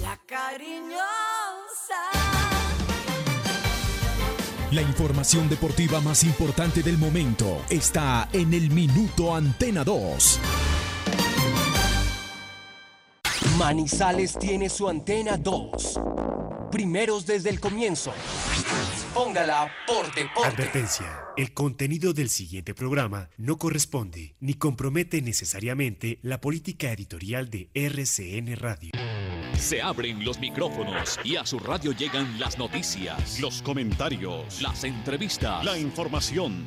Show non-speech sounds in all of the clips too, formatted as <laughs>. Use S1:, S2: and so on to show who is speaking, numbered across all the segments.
S1: La cariñosa.
S2: La información deportiva más importante del momento está en el Minuto Antena 2.
S3: Manizales tiene su antena 2. Primeros desde el comienzo. Póngala por deporte.
S4: Advertencia. El contenido del siguiente programa no corresponde ni compromete necesariamente la política editorial de RCN Radio.
S5: Se abren los micrófonos y a su radio llegan las noticias, los comentarios, las entrevistas, la información.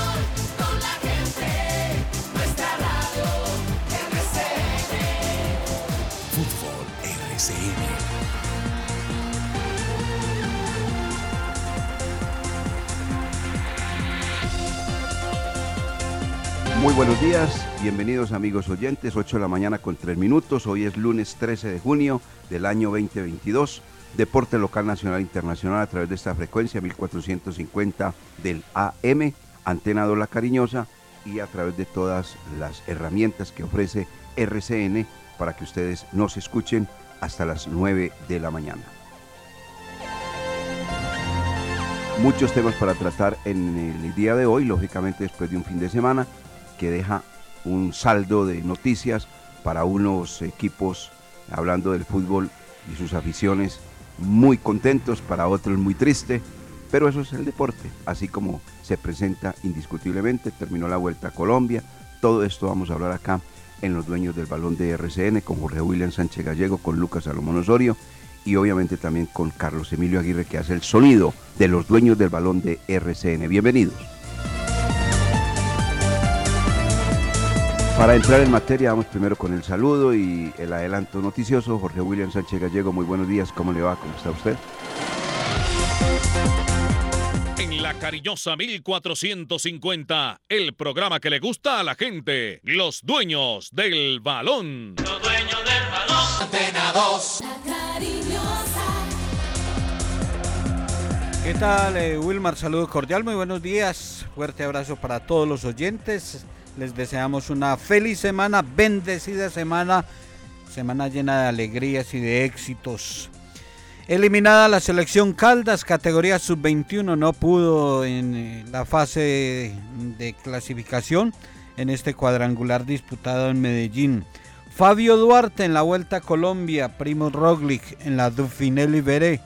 S6: Muy buenos días, bienvenidos amigos oyentes, 8 de la mañana con 3 minutos, hoy es lunes 13 de junio del año 2022, deporte local nacional internacional a través de esta frecuencia 1450 del AM, Antena 2 La Cariñosa y a través de todas las herramientas que ofrece RCN para que ustedes nos escuchen hasta las 9 de la mañana. Muchos temas para tratar en el día de hoy, lógicamente después de un fin de semana que deja un saldo de noticias para unos equipos, hablando del fútbol y sus aficiones, muy contentos, para otros muy triste, pero eso es el deporte, así como se presenta indiscutiblemente, terminó la Vuelta a Colombia, todo esto vamos a hablar acá en los dueños del balón de RCN, con Jorge William Sánchez Gallego, con Lucas Salomón Osorio y obviamente también con Carlos Emilio Aguirre que hace el sonido de los dueños del balón de RCN. Bienvenidos. Para entrar en materia, vamos primero con el saludo y el adelanto noticioso. Jorge William Sánchez Gallego, muy buenos días, ¿cómo le va? ¿Cómo está usted?
S5: En la cariñosa 1450, el programa que le gusta a la gente, los dueños del balón.
S1: Los dueños del balón. Antena 2. La cariñosa.
S7: ¿Qué tal, eh, Wilmar? Saludo cordial, muy buenos días. Fuerte abrazo para todos los oyentes. Les deseamos una feliz semana, bendecida semana, semana llena de alegrías y de éxitos. Eliminada la selección Caldas, categoría sub-21, no pudo en eh, la fase de clasificación en este cuadrangular disputado en Medellín. Fabio Duarte en la Vuelta a Colombia, Primo Roglic en la Dauphiné Libéré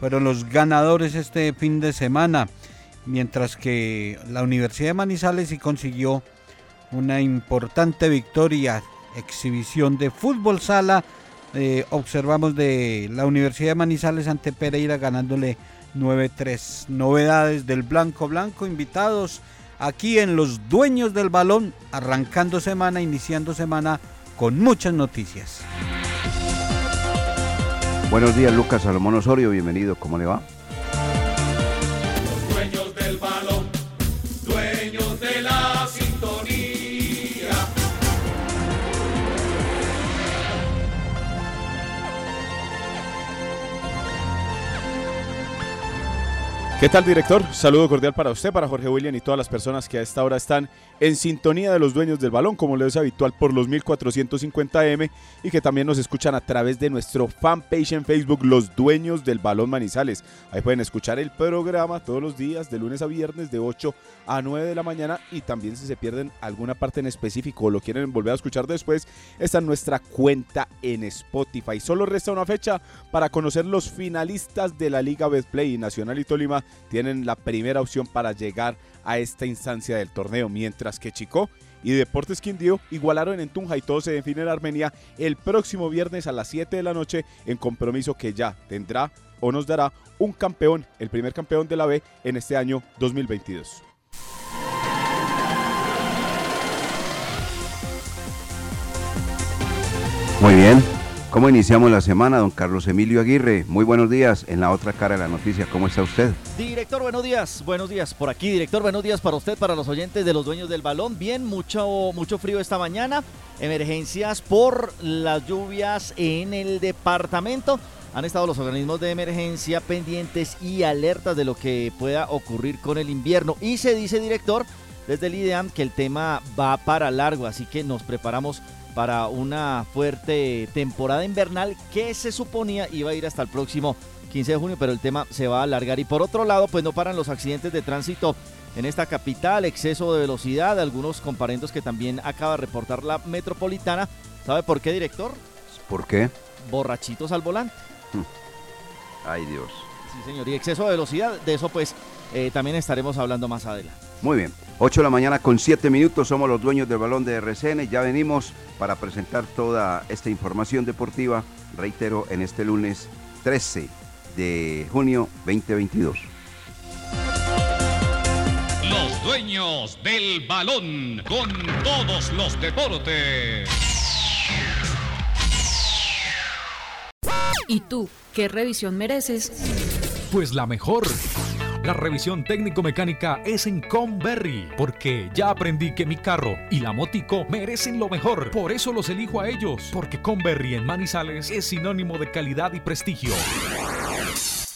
S7: fueron los ganadores este fin de semana, mientras que la Universidad de Manizales sí consiguió una importante victoria, exhibición de fútbol sala. eh, observamos de la Universidad de Manizales ante Pereira ganándole 9-3. Novedades del Blanco Blanco, invitados aquí en Los Dueños del Balón, arrancando semana, iniciando semana con muchas noticias.
S6: Buenos días, Lucas Salomón Osorio, bienvenido, ¿cómo le va?
S8: ¿Qué tal, director? Saludo cordial para usted, para Jorge William y todas las personas que a esta hora están en sintonía de los dueños del balón, como lo es habitual por los 1450M y que también nos escuchan a través de nuestro fanpage en Facebook, Los Dueños del Balón Manizales. Ahí pueden escuchar el programa todos los días, de lunes a viernes, de 8 a 9 de la mañana y también si se pierden alguna parte en específico o lo quieren volver a escuchar después, está en nuestra cuenta en Spotify. Solo resta una fecha para conocer los finalistas de la Liga Betplay Nacional y Tolima tienen la primera opción para llegar a esta instancia del torneo, mientras que Chico y Deportes Quindío igualaron en Tunja y todo se define en Armenia el próximo viernes a las 7 de la noche en compromiso que ya tendrá o nos dará un campeón, el primer campeón de la B en este año 2022.
S6: Muy bien, ¿Cómo iniciamos la semana, don Carlos Emilio Aguirre? Muy buenos días. En la otra cara de la noticia, ¿cómo está usted?
S9: Director, buenos días. Buenos días por aquí, director. Buenos días para usted, para los oyentes de los dueños del balón. Bien, mucho, mucho frío esta mañana. Emergencias por las lluvias en el departamento. Han estado los organismos de emergencia pendientes y alertas de lo que pueda ocurrir con el invierno. Y se dice, director, desde el IDEAM que el tema va para largo, así que nos preparamos para una fuerte temporada invernal que se suponía iba a ir hasta el próximo 15 de junio, pero el tema se va a alargar. Y por otro lado, pues no paran los accidentes de tránsito en esta capital, exceso de velocidad, algunos comparendos que también acaba de reportar la metropolitana. ¿Sabe por qué, director?
S6: ¿Por qué?
S9: Borrachitos al volante.
S6: Hmm. Ay Dios.
S9: Sí, señor. Y exceso de velocidad, de eso pues eh, también estaremos hablando más adelante.
S6: Muy bien. 8 de la mañana con 7 minutos, somos los dueños del balón de RCN. Ya venimos para presentar toda esta información deportiva, reitero, en este lunes 13 de junio 2022.
S5: Los dueños del balón con todos los deportes.
S10: ¿Y tú qué revisión mereces?
S2: Pues la mejor la revisión técnico-mecánica es en Conberry, porque ya aprendí que mi carro y la motico merecen lo mejor. Por eso los elijo a ellos, porque Conberry en Manizales es sinónimo de calidad y prestigio.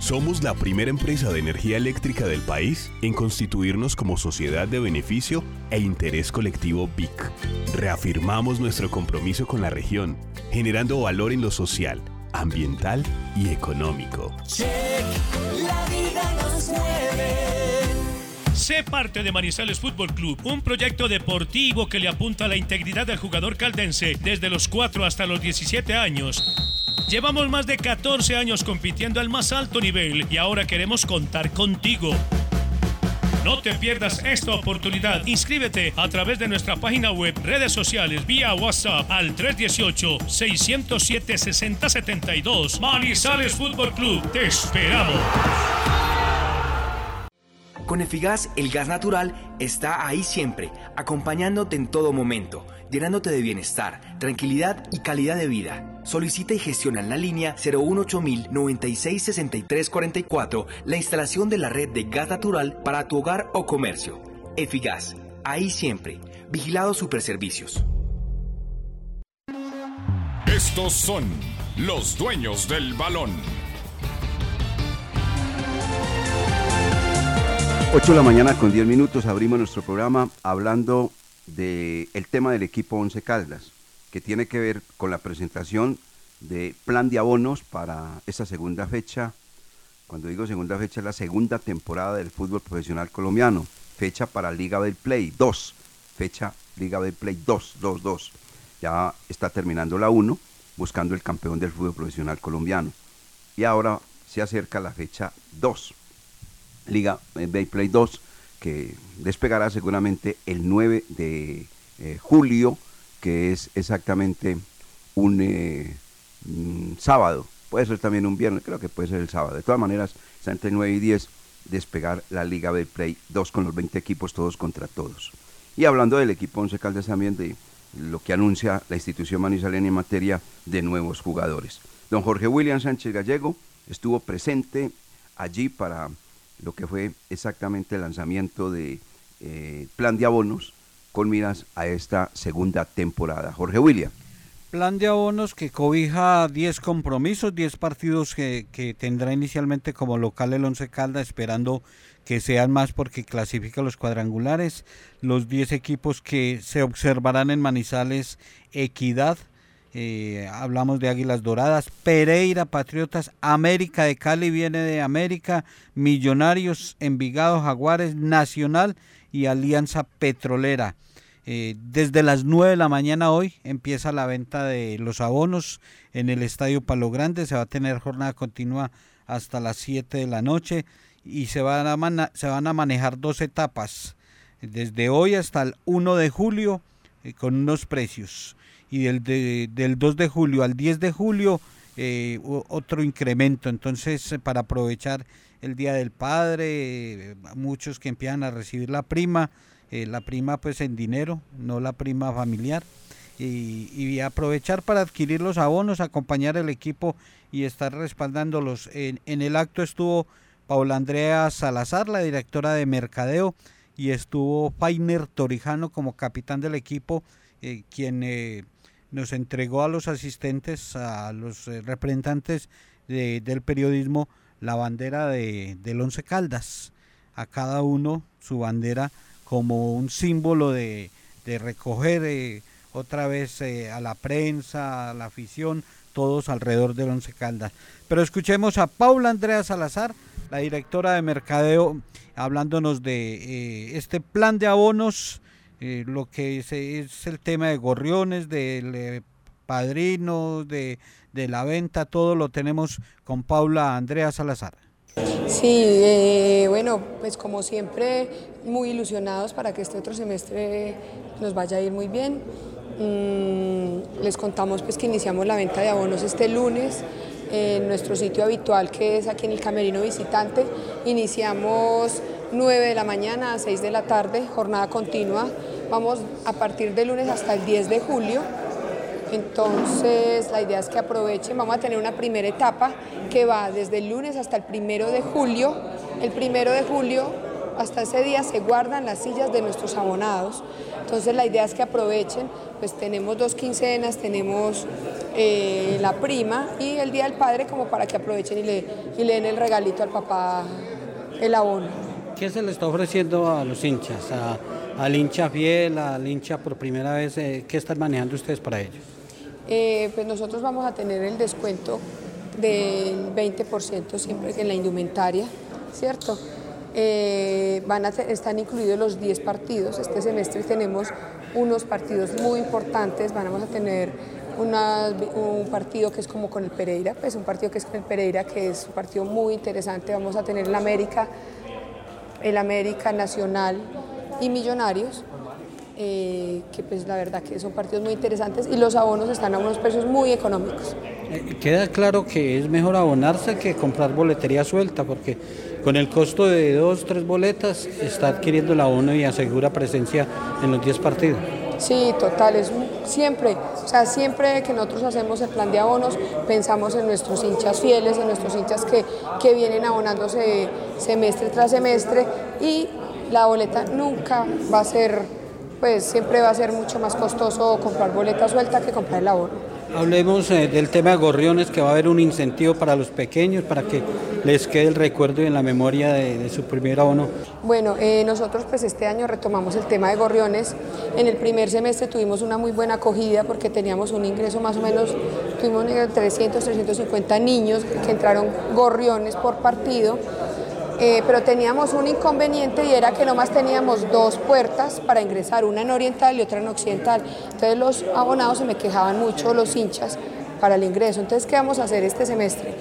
S11: somos la primera empresa de energía eléctrica del país en constituirnos como sociedad de beneficio e interés colectivo BIC. Reafirmamos nuestro compromiso con la región, generando valor en lo social, ambiental y económico.
S1: la vida nos mueve.
S12: Sé parte de Manizales Fútbol Club, un proyecto deportivo que le apunta a la integridad del jugador caldense desde los 4 hasta los 17 años Llevamos más de 14 años compitiendo al más alto nivel y ahora queremos contar contigo. No te pierdas esta oportunidad. Inscríbete a través de nuestra página web, redes sociales, vía WhatsApp al 318-607-6072. Manizales Fútbol Club, te esperamos.
S13: Con Efigas, el gas natural está ahí siempre, acompañándote en todo momento llenándote de bienestar, tranquilidad y calidad de vida. Solicita y gestiona en la línea 018 966344 la instalación de la red de gas natural para tu hogar o comercio. Efigas, ahí siempre. Vigilado Superservicios.
S5: Estos son los dueños del balón.
S6: 8 de la mañana con 10 minutos abrimos nuestro programa hablando del tema del equipo Once Caldas, que tiene que ver con la presentación de plan de abonos para esta segunda fecha. Cuando digo segunda fecha, es la segunda temporada del fútbol profesional colombiano. Fecha para Liga del Play 2. Fecha Liga del Play 2, 2, 2. Ya está terminando la 1, buscando el campeón del fútbol profesional colombiano. Y ahora se acerca la fecha 2. Liga del Play 2 que despegará seguramente el 9 de eh, julio, que es exactamente un eh, mm, sábado. Puede ser también un viernes, creo que puede ser el sábado. De todas maneras, está entre 9 y 10 despegar la Liga de Play 2 con los 20 equipos todos contra todos. Y hablando del equipo Once Caldas también de lo que anuncia la institución manizalena en materia de nuevos jugadores. Don Jorge William Sánchez Gallego estuvo presente allí para lo que fue exactamente el lanzamiento de eh, plan de abonos con miras a esta segunda temporada. Jorge William.
S7: Plan de abonos que cobija 10 compromisos, 10 partidos que, que, tendrá inicialmente como local el Once Calda, esperando que sean más porque clasifica los cuadrangulares. Los 10 equipos que se observarán en Manizales, Equidad, eh, hablamos de Águilas Doradas, Pereira, Patriotas, América de Cali viene de América, Millonarios, Envigado, Jaguares, Nacional y Alianza Petrolera. Eh, desde las 9 de la mañana hoy empieza la venta de los abonos en el Estadio Palo Grande. Se va a tener jornada continua hasta las 7 de la noche y se van a, se van a manejar dos etapas. Desde hoy hasta el 1 de julio eh, con unos precios. Y del, del 2 de julio al 10 de julio eh, otro incremento. Entonces, para aprovechar el Día del Padre, muchos que empiezan a recibir la prima eh, la prima pues en dinero, no la prima familiar. Y, aprovechar para adquirir los abonos, acompañar el equipo y estar respaldándolos. En, en el acto estuvo Paula Andrea Salazar, la directora de Mercadeo, y estuvo Fainer Torijano como capitán del equipo, eh, quien eh, nos entregó a los asistentes, a los representantes del periodismo, la bandera de, del Once Caldas. A cada uno su bandera como un símbolo de, recoger eh, otra vez eh, a la prensa, a la afición, todos alrededor del Once Caldas. Pero escuchemos a Paula Andrea Salazar, la directora de Mercadeo, hablándonos de eh, este plan de abonos, lo que es, es, el tema de gorriones, del padrino, de, de la venta, todo lo tenemos con Paula Andrea Salazar.
S14: Sí, eh, bueno, pues como siempre, muy ilusionados para que este otro semestre nos vaya a ir muy bien. Mm, les contamos pues que iniciamos la venta de abonos este lunes en nuestro sitio habitual que es aquí en el Camerino Visitante. Iniciamos 9 de la mañana a 6 de la tarde, jornada continua. Vamos a partir de lunes hasta el 10 de julio entonces, la idea es que aprovechen, vamos a tener una primera etapa que va desde el lunes hasta el primero de julio. El primero de julio, hasta ese día, se guardan las sillas de nuestros abonados. Entonces, la idea es que aprovechen, pues tenemos dos quincenas, tenemos eh, la prima y el Día del Padre como para que aprovechen y le, y den el regalito al papá, el abono.
S7: ¿Qué se le está ofreciendo a los hinchas? al hincha fiel, al hincha por primera vez, eh, ¿qué están manejando ustedes para ellos?
S14: Eh, pues nosotros vamos a tener el descuento del 20% siempre en la indumentaria, ¿cierto? Eh, van a están incluidos los 10 partidos. Este semestre tenemos unos partidos muy importantes. Vamos a tener un partido que es como con el Pereira, pues un partido que es con el Pereira, que es un partido muy interesante. Vamos a tener el América, el América Nacional y Millonarios. Eh, que pues la verdad que son partidos muy interesantes y los abonos están a unos precios muy económicos.
S7: Eh, queda claro que es mejor abonarse que comprar boletería suelta, porque con el costo de dos, tres boletas está adquiriendo el abono y asegura presencia en los 10 partidos.
S14: Sí, total, es siempre, o sea, siempre que nosotros hacemos el plan de abonos, pensamos en nuestros hinchas fieles, en nuestros hinchas que, que vienen abonándose semestre tras semestre y la boleta nunca va a ser pues siempre va a ser mucho más costoso comprar boleta suelta que comprar el abono.
S7: Hablemos eh, del tema de gorriones, que va a haber un incentivo para los pequeños, para que les quede el recuerdo y en la memoria de, su primer abono.
S14: Bueno, eh, nosotros pues este año retomamos el tema de gorriones. En el primer semestre tuvimos una muy buena acogida porque teníamos un ingreso más o menos, tuvimos 300, 350 niños que entraron gorriones por partido eh, pero teníamos un inconveniente y era que nomás teníamos dos puertas para ingresar, una en oriental y otra en occidental. Entonces los abonados se me quejaban mucho, los hinchas, para el ingreso. Entonces, ¿qué vamos a hacer este semestre?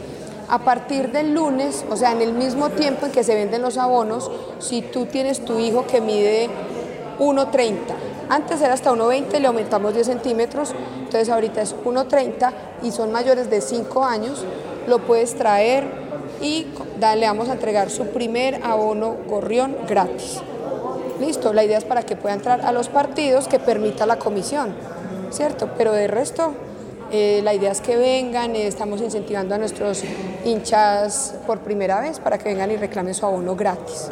S14: A partir del lunes, o sea, en el mismo tiempo en que se venden los abonos, si tú tienes tu hijo que mide 1,30, antes era hasta 1,20, le aumentamos 10 centímetros, entonces ahorita es 1,30 y son mayores de 5 años, lo puedes traer y le vamos a entregar su primer abono gorrión gratis. Listo, la idea es para que pueda entrar a los partidos que permita la comisión, ¿cierto? Pero de resto, eh, la idea es que vengan, eh, estamos incentivando a nuestros hinchas por primera vez para que vengan y reclamen su abono gratis.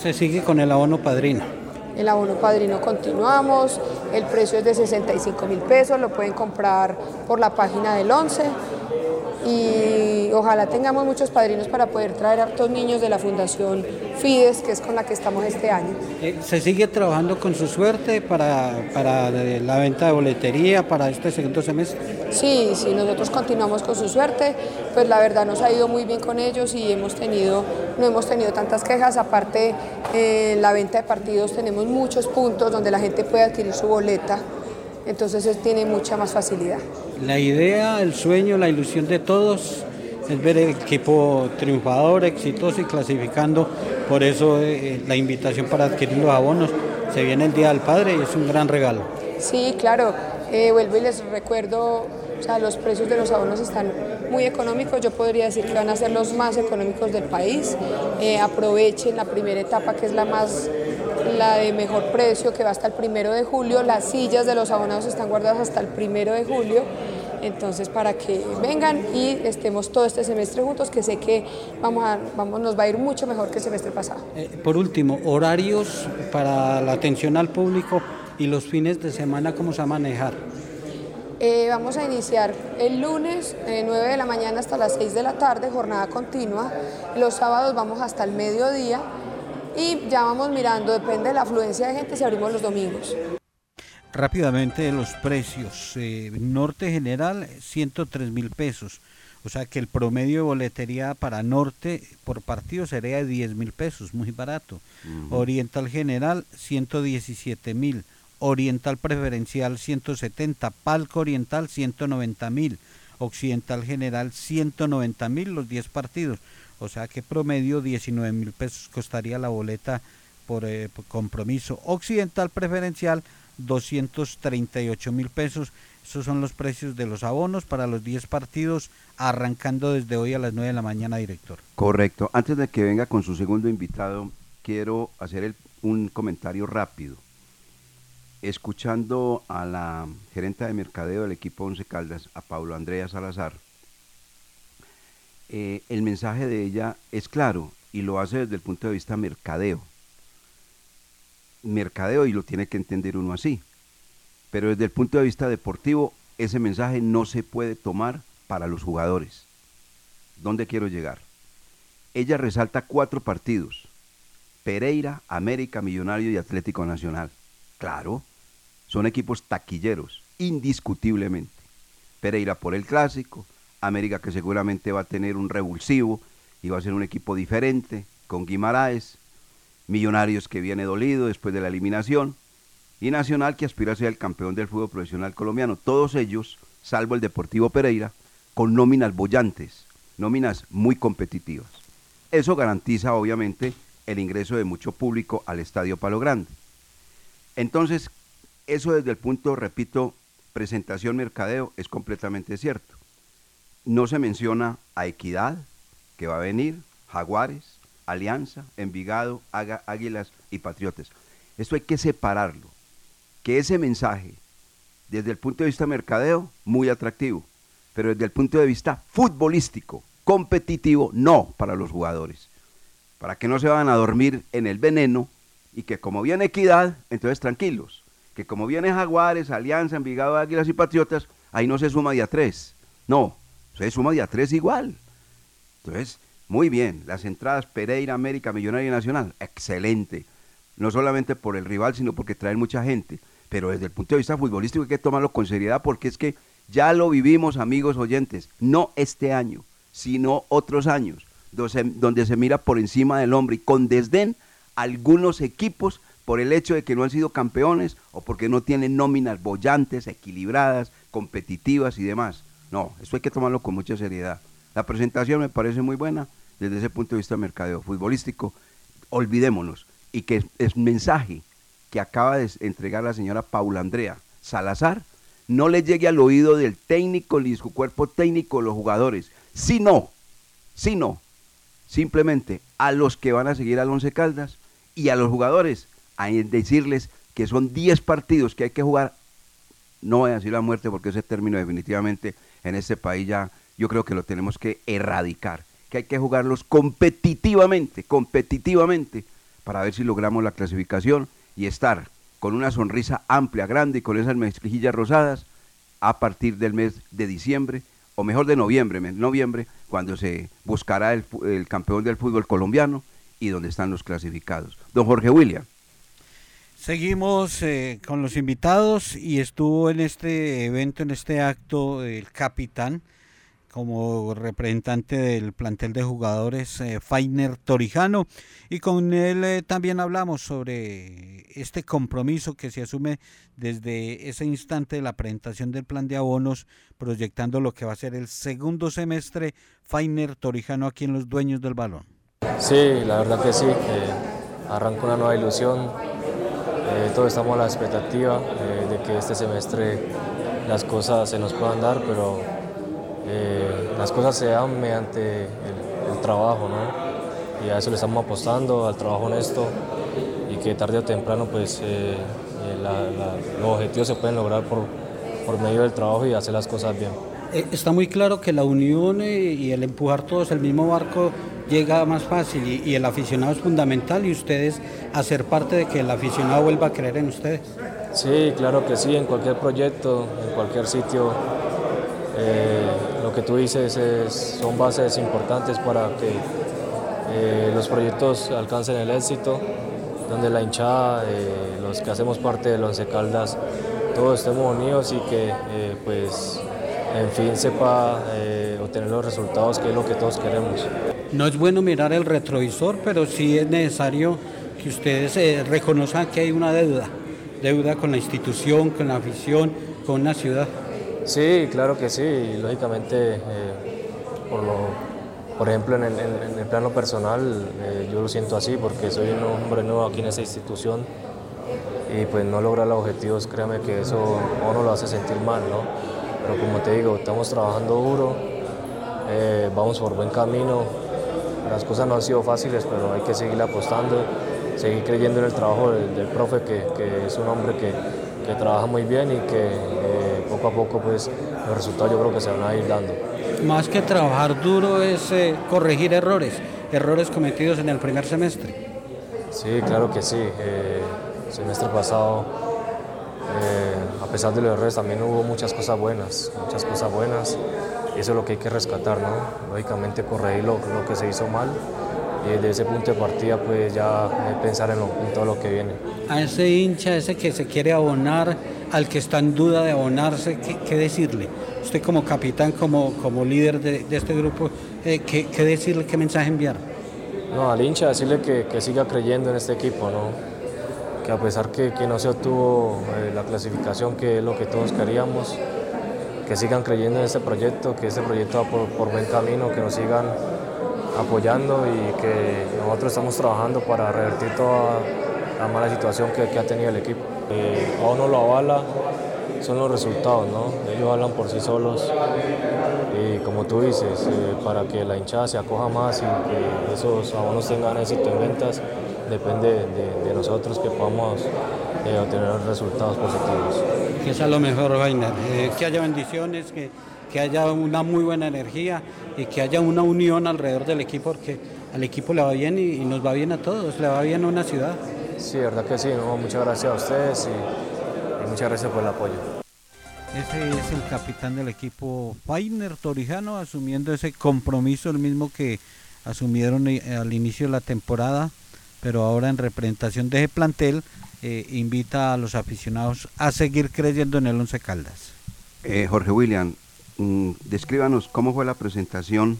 S7: Se sigue con el abono padrino.
S14: El abono padrino continuamos, el precio es de 65 mil pesos, lo pueden comprar por la página del 11 y ojalá tengamos muchos padrinos para poder traer a hartos niños de la Fundación Fides, que es con la que estamos este año.
S7: Eh, ¿Se sigue trabajando con su suerte para, para la venta de boletería para este segundo semestre?
S14: Sí, sí, nosotros continuamos con su suerte, pues la verdad nos ha ido muy bien con ellos y hemos tenido, no hemos tenido tantas quejas, aparte eh, la venta de partidos tenemos muchos puntos donde la gente puede adquirir su boleta, entonces tiene mucha más facilidad.
S7: La idea, el sueño, la ilusión de todos es ver el equipo triunfador, exitoso y clasificando. Por eso eh, la invitación para adquirir los abonos. Se viene el Día del Padre y es un gran regalo.
S14: Sí, claro. Eh, vuelvo y les recuerdo, o sea, los precios de los abonos están muy económicos. Yo podría decir que van a ser los más económicos del país. Eh, aprovechen la primera etapa que es la más la de mejor precio que va hasta el primero de julio. Las sillas de los abonados están guardadas hasta el primero de julio. Entonces, para que vengan y estemos todo este semestre juntos, que sé que vamos a, vamos, nos va a ir mucho mejor que el semestre pasado.
S7: Eh, por último, horarios para la atención al público y los fines de semana, ¿cómo se va a manejar?
S14: Eh, vamos a iniciar el lunes de 9 de la mañana hasta las 6 de la tarde, jornada continua. Los sábados vamos hasta el mediodía y ya vamos mirando, depende de la afluencia de gente, si abrimos los domingos.
S7: Rápidamente los precios. Eh, norte general 103 mil pesos. O sea que el promedio de boletería para Norte por partido sería de 10 mil pesos, muy barato. Oriental General 117 mil. Oriental Preferencial 170. Palco Oriental 190 mil. Occidental General 190 mil los 10 partidos. O sea que promedio 19 mil pesos costaría la boleta por, eh, compromiso. Occidental Preferencial 238 mil pesos. Esos son los precios de los abonos para los 10 partidos, arrancando desde hoy a las 9 de la mañana, director.
S6: Correcto. Antes de que venga con su segundo invitado, quiero hacer un comentario rápido. Escuchando a la gerente de mercadeo del equipo Once Caldas, a Pablo Andrea Salazar, eh, el mensaje de ella es claro y lo hace desde el punto de vista mercadeo mercadeo y lo tiene que entender uno así. Pero desde el punto de vista deportivo, ese mensaje no se puede tomar para los jugadores. ¿Dónde quiero llegar? Ella resalta cuatro partidos. Pereira, América, Millonario y Atlético Nacional. Claro, son equipos taquilleros, indiscutiblemente. Pereira por el clásico, América que seguramente va a tener un revulsivo y va a ser un equipo diferente, con Guimaraes, Millonarios que viene dolido después de la eliminación y Nacional que aspira a ser el campeón del fútbol profesional colombiano. Todos ellos, salvo el Deportivo Pereira, con nóminas bollantes, nóminas muy competitivas. Eso garantiza obviamente el ingreso de mucho público al Estadio Palo Grande. Entonces, eso desde el punto, repito, presentación mercadeo es completamente cierto. No se menciona a Equidad, que va a venir, Jaguares, Alianza, Envigado, Águilas y Patriotas. Esto hay que separarlo. Que ese mensaje, desde el punto de vista mercadeo, muy atractivo, pero desde el punto de vista futbolístico, competitivo, no para los jugadores. Para que no se vayan a dormir en el veneno y que como viene equidad, entonces tranquilos. Que como viene Jaguares, Alianza, Envigado, Águilas y Patriotas, ahí no se suma día tres. No, se suma día tres igual. Entonces, muy bien, las entradas Pereira, América, Millonaria Nacional, excelente. No solamente por el rival, sino porque traen mucha gente. Pero desde el punto de vista futbolístico hay que tomarlo con seriedad porque es que ya lo vivimos, amigos oyentes, no este año, sino otros años, donde se, mira por encima del hombre y con desdén algunos equipos por el hecho de que no han sido campeones o porque no tienen nóminas bollantes, equilibradas, competitivas y demás. No, eso hay que tomarlo con mucha seriedad. La presentación me parece muy buena, desde ese punto de vista mercadeo futbolístico, olvidémonos. Y que el mensaje que acaba de entregar la señora Paula Andrea Salazar no le llegue al oído del técnico ni su cuerpo técnico los jugadores, sino, sino, simplemente a los que van a seguir al Once Caldas y a los jugadores a decirles que son 10 partidos que hay que jugar, no voy a decir la muerte porque ese término definitivamente en este país ya yo creo que lo tenemos que erradicar que hay que jugarlos competitivamente, competitivamente, para ver si logramos la clasificación y estar con una sonrisa amplia, grande y con esas mezclillas rosadas a partir del mes de diciembre o mejor de noviembre, noviembre, cuando se buscará el, el campeón del fútbol colombiano y donde están los clasificados. Don Jorge William.
S7: Seguimos eh, con los invitados y estuvo en este evento, en este acto, el capitán como representante del plantel de jugadores eh, Fainer Torijano y con él eh, también hablamos sobre este compromiso que se asume desde ese instante de la presentación del plan de abonos proyectando lo que va a ser el segundo semestre Fainer Torijano aquí en los dueños del balón.
S15: Sí, la verdad que sí, arranca una nueva ilusión, eh, todos estamos a la expectativa de que este semestre las cosas se nos puedan dar, pero eh, las cosas se dan mediante el, trabajo, ¿no? Y a eso le estamos apostando, al trabajo honesto, y que tarde o temprano, pues, eh, eh, los objetivos se pueden lograr por, por medio del trabajo y hacer las cosas bien.
S7: Está muy claro que la unión y el empujar todos el mismo barco llega más fácil y, el aficionado es fundamental y ustedes hacer parte de que el aficionado vuelva a creer en ustedes.
S15: Sí, claro que sí, en cualquier proyecto, en cualquier sitio eh, lo que tú dices son bases importantes para que eh, los proyectos alcancen el éxito, donde la hinchada, eh, los que hacemos parte de Once Caldas, todos estemos unidos y que pues en fin sepa obtener los resultados que es lo que todos queremos.
S7: No es bueno mirar el retrovisor, pero sí es necesario que ustedes reconozcan que hay una deuda, deuda con la institución, con la afición, con la ciudad.
S15: Sí, claro que sí. Lógicamente, eh, por, lo, por ejemplo, en el, plano personal, eh, yo lo siento así porque soy un hombre nuevo aquí en esta institución y pues no lograr los objetivos, créame que eso a uno lo hace sentir mal, ¿no? Pero como te digo, estamos trabajando duro, eh, vamos por buen camino. Las cosas no han sido fáciles, pero hay que seguir apostando, seguir creyendo en el trabajo del, profe, que, que, es un hombre que, que trabaja muy bien y que poco a poco pues los resultados yo creo que se van a ir dando.
S7: Más que trabajar duro es eh, corregir errores, errores cometidos en el primer semestre.
S15: Sí, claro que sí. Eh, el semestre pasado, eh, a pesar de los errores, también hubo muchas cosas buenas, muchas cosas buenas. Eso es lo que hay que rescatar, ¿no? Lógicamente corregir lo, lo que se hizo mal y desde ese punto de partida pues ya pensar en, lo, en todo lo que viene.
S7: A ese hincha, ese que se quiere abonar, al que está en duda de abonarse, ¿qué, decirle? Usted como capitán, como, como líder de, este grupo, eh, ¿qué, decirle, qué mensaje enviar?
S15: No, al hincha decirle que, siga creyendo en este equipo, ¿no? que a pesar que, que no se obtuvo eh, la clasificación que es lo que todos queríamos, que sigan creyendo en este proyecto, que este proyecto va por, buen camino, que nos sigan apoyando y que nosotros estamos trabajando para revertir toda la mala situación que, que ha tenido el equipo. Eh, a uno lo avala son los resultados, ¿no? Ellos hablan por sí solos y como tú dices, eh, para que la hinchada se acoja más y que esos abonos tengan éxito en ventas, depende de, nosotros que podamos eh, obtener resultados positivos.
S7: Que sea lo mejor, Vaina, que haya bendiciones, que, que haya una muy buena energía y que haya una unión alrededor del equipo, porque al equipo le va bien y, y nos va bien a todos, le va bien a una ciudad.
S15: Sí, verdad que sí. muchas gracias a ustedes y, muchas gracias por el apoyo.
S7: Ese es el capitán del equipo Fainer Torijano asumiendo ese compromiso, el mismo que asumieron eh, al inicio de la temporada, pero ahora en representación de ese plantel eh, invita a los aficionados a seguir creyendo en el Once Caldas.
S6: Eh, Jorge William, mm, descríbanos cómo fue la presentación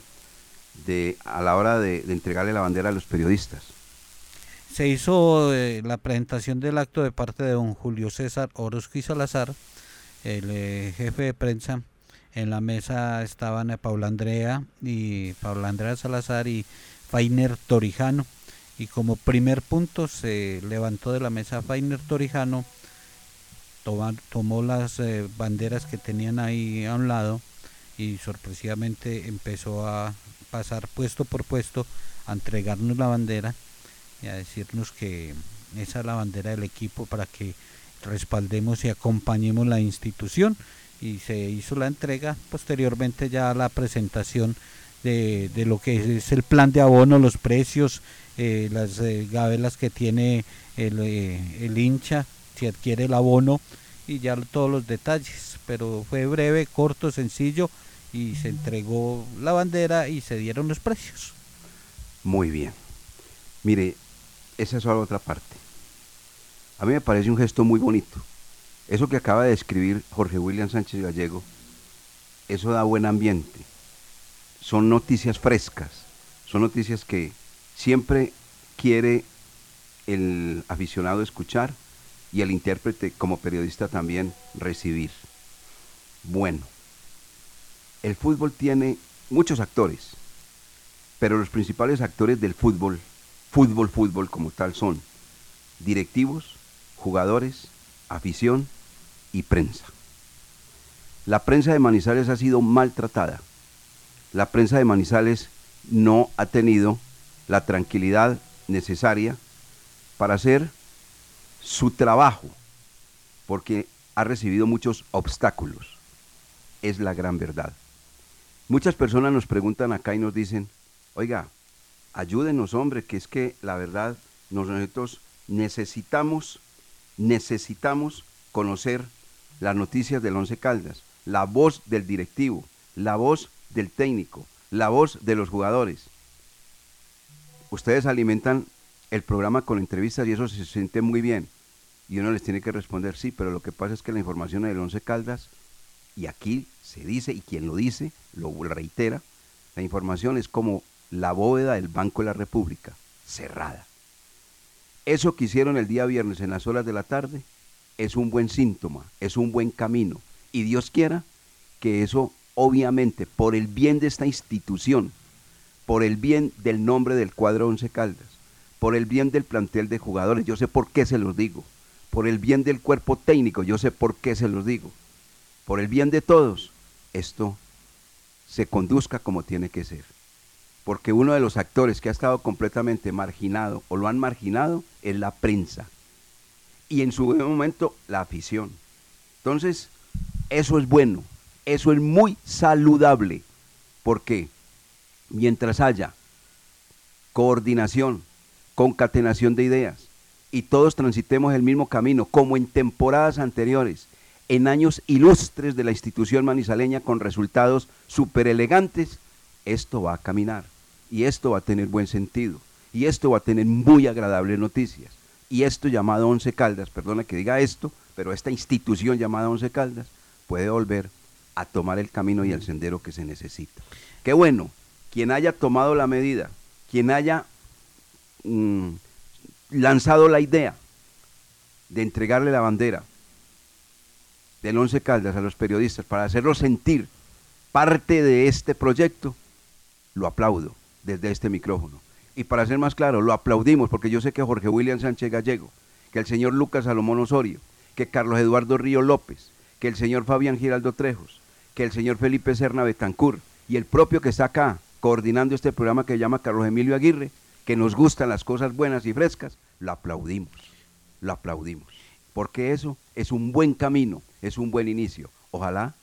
S6: de a la hora de entregarle la bandera a los periodistas
S7: se hizo eh, la presentación del acto de parte de don Julio César Orozco y Salazar, el jefe de prensa. En la mesa estaban Paula Andrea y Paula Andrea Salazar y Fainer Torijano. Y como primer punto se levantó de la mesa Fainer Torijano, tomó las banderas que tenían ahí a un lado y sorpresivamente empezó a pasar puesto por puesto a entregarnos la bandera y a decirnos que esa es la bandera del equipo para que respaldemos y acompañemos la institución. Y se hizo la entrega posteriormente ya la presentación de, lo que es el plan de abono, los precios, eh, las eh, gabelas que tiene el, eh, el hincha, si adquiere el abono y ya todos los detalles, pero fue breve, corto, sencillo y se entregó la bandera y se dieron los precios.
S6: Muy bien. Mire, esa es la otra parte. A mí me parece un gesto muy bonito. Eso que acaba de describir Jorge William Sánchez Gallego, eso da buen ambiente. Son noticias frescas, son noticias que siempre quiere el aficionado escuchar y el intérprete como periodista también recibir. Bueno, el fútbol tiene muchos actores, pero los principales actores del fútbol, fútbol, fútbol como tal son directivos, jugadores, afición y prensa. La prensa de Manizales ha sido maltratada. La prensa de Manizales no ha tenido la tranquilidad necesaria para hacer su trabajo, porque ha recibido muchos obstáculos. Es la gran verdad. Muchas personas nos preguntan acá y nos dicen, oiga, ayúdenos hombre, que es que la verdad nosotros necesitamos, necesitamos conocer las noticias del Once Caldas, la voz del directivo, la voz del técnico, la voz de los jugadores. Ustedes alimentan el programa con entrevistas y eso se siente muy bien. Y uno les tiene que responder sí, pero lo que pasa es que la información del Once Caldas, y aquí se dice, y quien lo dice, lo reitera, la información es como la bóveda del Banco de la República, cerrada. Eso que hicieron el día viernes en las horas de la tarde es un buen síntoma, es un buen camino. Y Dios quiera que eso, obviamente, por el bien de esta institución, por el bien del nombre del cuadro Once Caldas, por el bien del plantel de jugadores, yo sé por qué se los digo, por el bien del cuerpo técnico, yo sé por qué se los digo, por el bien de todos, esto se conduzca como tiene que ser. Porque uno de los actores que ha estado completamente marginado o lo han marginado es la prensa. Y en su momento la afición. Entonces, eso es bueno, eso es muy saludable. Porque mientras haya coordinación, concatenación de ideas y todos transitemos el mismo camino, como en temporadas anteriores, en años ilustres de la institución manizaleña con resultados súper elegantes, esto va a caminar y esto va a tener buen sentido y esto va a tener muy agradables noticias. Y esto llamado Once Caldas, perdona que diga esto, pero esta institución llamada Once Caldas puede volver a tomar el camino y el sendero que se necesita. Qué bueno, quien haya tomado la medida, quien haya mm, lanzado la idea de entregarle la bandera del Once Caldas a los periodistas para hacerlos sentir parte de este proyecto, lo aplaudo desde este micrófono. Y para ser más claro, lo aplaudimos porque yo sé que Jorge William Sánchez Gallego, que el señor Lucas Salomón Osorio, que Carlos Eduardo Río López, que el señor Fabián Giraldo Trejos, que el señor Felipe Serna Betancur y el propio que está acá coordinando este programa que llama Carlos Emilio Aguirre, que nos gustan las cosas buenas y frescas, lo aplaudimos, lo aplaudimos. Porque eso es un buen camino, es un buen inicio. Ojalá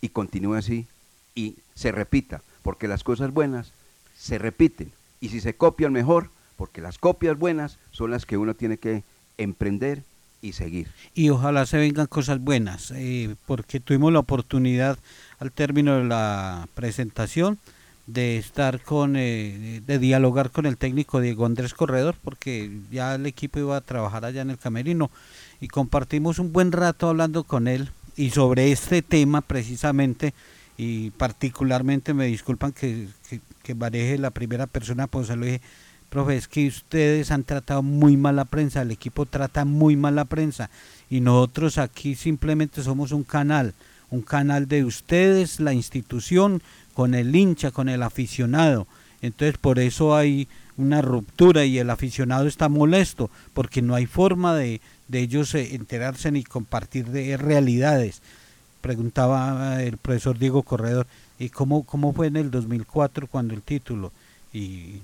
S6: y continúe así y se repita, porque las cosas buenas se repiten y si se copian mejor, porque las copias buenas son las que uno tiene que emprender y seguir.
S7: Y ojalá se vengan cosas buenas, eh, porque tuvimos la oportunidad al término de la presentación de estar con, eh, de dialogar con el técnico Diego Andrés Corredor, porque ya el equipo iba a trabajar allá en el Camerino y compartimos un buen rato hablando con él y sobre este tema precisamente y particularmente me disculpan que, que, maneje la primera persona, pues se lo dije, profe, es que ustedes han tratado muy mal la prensa, el equipo trata muy mal la prensa y nosotros aquí simplemente somos un canal, un canal de ustedes, la institución, con el hincha, con el aficionado. Entonces por eso hay una ruptura y el aficionado está molesto porque no hay forma de, de ellos eh, enterarse ni compartir de realidades preguntaba el profesor Diego Corredor, ¿y cómo, cómo fue en el 2004 cuando el título? Y,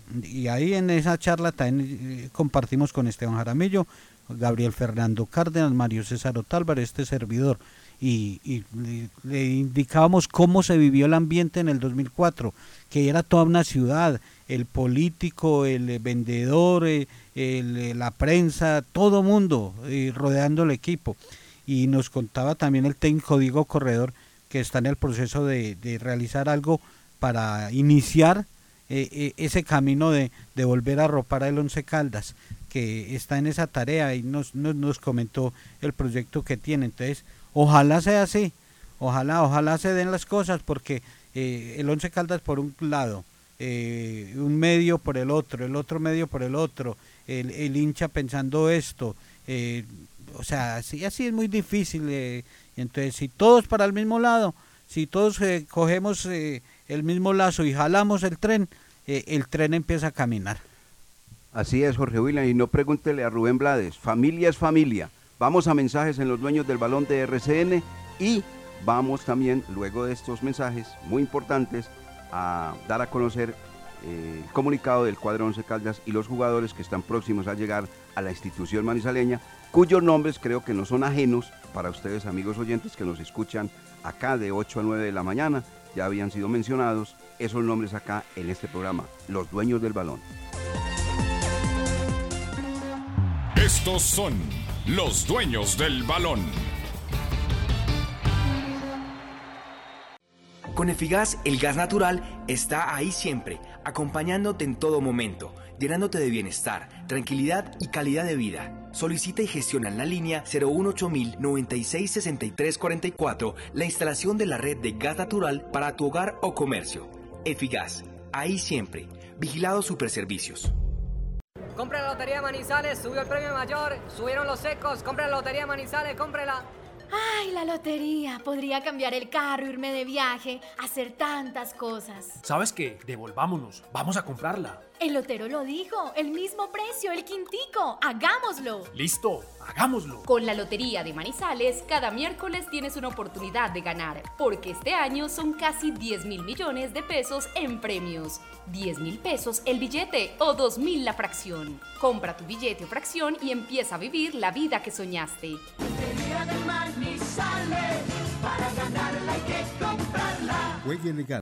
S7: ahí en esa charla también eh, compartimos con Esteban Jaramillo, Gabriel Fernando Cárdenas, Mario César Otálvaro, este servidor, y, le, indicábamos cómo se vivió el ambiente en el 2004, que era toda una ciudad, el político, el vendedor, eh, la prensa, todo mundo eh, rodeando el equipo y nos contaba también el técnico Diego Corredor que está en el proceso de, de realizar algo para iniciar eh, eh, ese camino de, de, volver a ropar el Once Caldas, que está en esa tarea y nos, nos, nos, comentó el proyecto que tiene. Entonces, ojalá sea así, ojalá, ojalá se den las cosas, porque eh, el Once Caldas por un lado, eh, un medio por el otro, el otro medio por el otro, el, el hincha pensando esto, eh, o sea, así, así es muy difícil. entonces, si todos para el mismo lado, si todos cogemos el mismo lazo y jalamos el tren, el tren empieza a caminar.
S6: Así es, Jorge William, y no pregúntele a Rubén Blades, familia es familia. Vamos a mensajes en los dueños del balón de RCN y vamos también, luego de estos mensajes muy importantes, a dar a conocer eh, el comunicado del cuadro Once Caldas y los jugadores que están próximos a llegar a la institución manizaleña, cuyos nombres creo que no son ajenos para ustedes, amigos oyentes, que nos escuchan acá de 8 a 9 de la mañana. Ya habían sido mencionados esos nombres acá en este programa, los dueños del balón.
S5: Estos son los dueños del balón.
S13: Con Efigas, el gas natural está ahí siempre, acompañándote en todo momento, llenándote de bienestar, tranquilidad y calidad de vida. Solicita y gestiona en la línea 018 96 44 la instalación de la red de gas natural para tu hogar o comercio. Efigas, ahí siempre. Vigilado Superservicios.
S16: Compra la Lotería Manizales, subió el premio mayor, subieron los secos, compra la Lotería Manizales, cómprela.
S10: Ay, la lotería. Podría cambiar el carro, irme de viaje, hacer tantas cosas.
S17: ¿Sabes qué? Devolvámonos. Vamos a comprarla.
S10: El lotero lo dijo. El mismo precio, el quintico. Hagámoslo.
S17: Listo, hagámoslo.
S18: Con la Lotería de Manizales, cada miércoles tienes una oportunidad de ganar, porque este año son casi 10 mil millones de pesos en premios. 10 mil pesos el billete o 2 mil la fracción. Compra tu billete o fracción y empieza a vivir la vida que soñaste.
S1: Lotería de Manizales, para ganarla hay que comprarla.
S19: Juegue legal.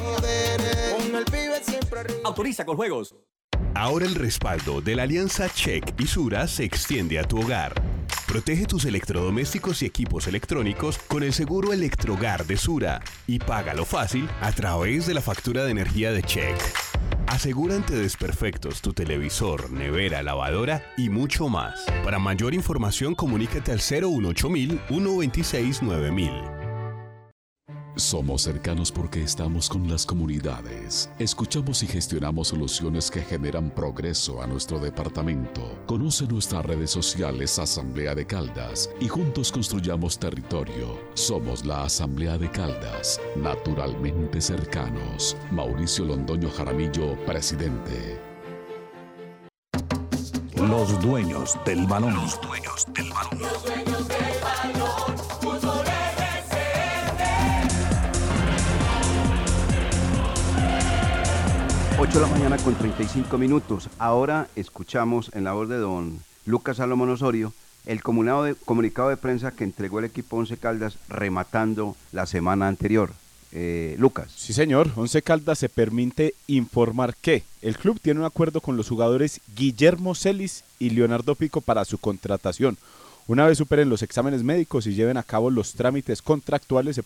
S20: Con el pibe siempre arriba.
S21: Autoriza con juegos.
S11: Ahora el respaldo de la alianza Check y Sura se extiende a tu hogar. Protege tus electrodomésticos y equipos electrónicos con el seguro Electrogar de Sura y págalo fácil a través de la factura de energía de Check. Asegura ante desperfectos tu televisor, nevera, lavadora y mucho más. Para mayor información comunícate al 018 126 9000.
S22: Somos cercanos porque estamos con las comunidades. Escuchamos y gestionamos soluciones que generan progreso a nuestro departamento. Conoce nuestras redes sociales Asamblea de Caldas y juntos construyamos territorio. Somos la Asamblea de Caldas, naturalmente cercanos. Mauricio Londoño Jaramillo, presidente.
S19: Los dueños del balón.
S23: Los dueños del balón.
S6: 8 de la mañana con 35 minutos. Ahora escuchamos en la voz de don Lucas Salomón Osorio el comunicado de, comunicado de prensa que entregó el equipo Once Caldas rematando la semana anterior. Eh, Lucas.
S8: Sí, señor. Once Caldas se permite informar que el club tiene un acuerdo con los jugadores Guillermo Celis y Leonardo Pico para su contratación. Una vez superen los exámenes médicos y lleven a cabo los trámites contractuales, se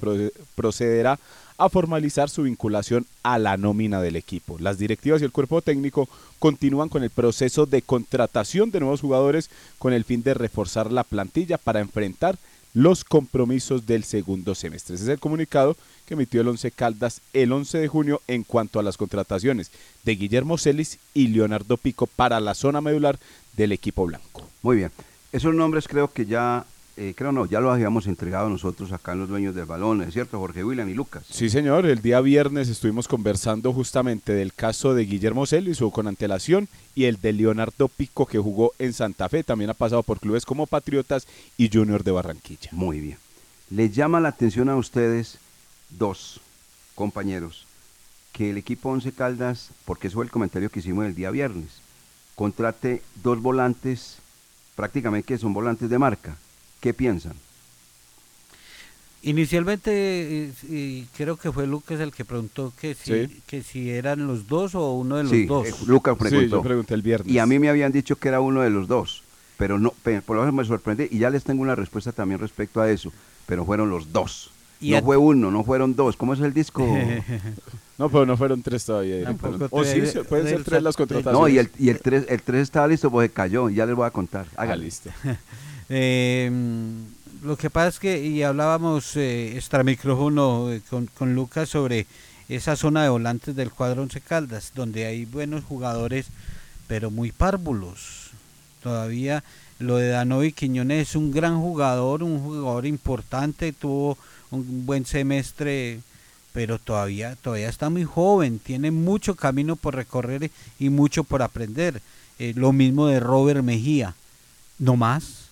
S8: procederá a formalizar su vinculación a la nómina del equipo. Las directivas y el cuerpo técnico continúan con el proceso de contratación de nuevos jugadores con el fin de reforzar la plantilla para enfrentar los compromisos del segundo semestre. Ese es el comunicado que emitió el Once Caldas el 11 de junio en cuanto a las contrataciones de Guillermo Celis y Leonardo Pico para la zona medular del equipo blanco.
S6: Muy bien. Esos nombres creo que ya eh, creo no, ya lo habíamos entregado nosotros acá en los dueños del balón, ¿es cierto, Jorge William y Lucas?
S8: Sí, señor, el día viernes estuvimos conversando justamente del caso de Guillermo Celis, con antelación, y el de Leonardo Pico, que jugó en Santa Fe, también ha pasado por clubes como Patriotas y Junior de Barranquilla.
S6: Muy bien. ¿Les llama la atención a ustedes dos compañeros que el equipo Once Caldas, porque eso fue el comentario que hicimos el día viernes, contrate dos volantes, prácticamente que son volantes de marca? ¿Qué piensan?
S7: Inicialmente eh, creo que fue Lucas el que preguntó que si, que si eran los dos o uno de los dos.
S6: Eh, Lucas preguntó.
S8: Sí, yo pregunté el viernes.
S6: Y a mí me habían dicho que era uno de los dos, pero no, por lo menos me sorprende y ya les tengo una respuesta también respecto a eso, pero fueron los dos. No fue uno, no fueron dos. ¿Cómo es el disco? <laughs>
S8: no, pero no fueron tres todavía. o sí, pueden ser tres las contrataciones.
S6: No, y el, y el tres, el tres estaba listo porque cayó, ya les voy a contar.
S8: Haga ah, listo. <laughs>
S7: Eh, lo que pasa es que, y hablábamos eh, extra micrófono eh, con, con, Lucas sobre esa zona de volantes del cuadro Once Caldas, donde hay buenos jugadores, pero muy párvulos. Todavía lo de Danovi Quiñones es un gran jugador, un jugador importante, tuvo un buen semestre, pero todavía, todavía está muy joven, tiene mucho camino por recorrer y mucho por aprender. Eh, lo mismo de Robert Mejía, no más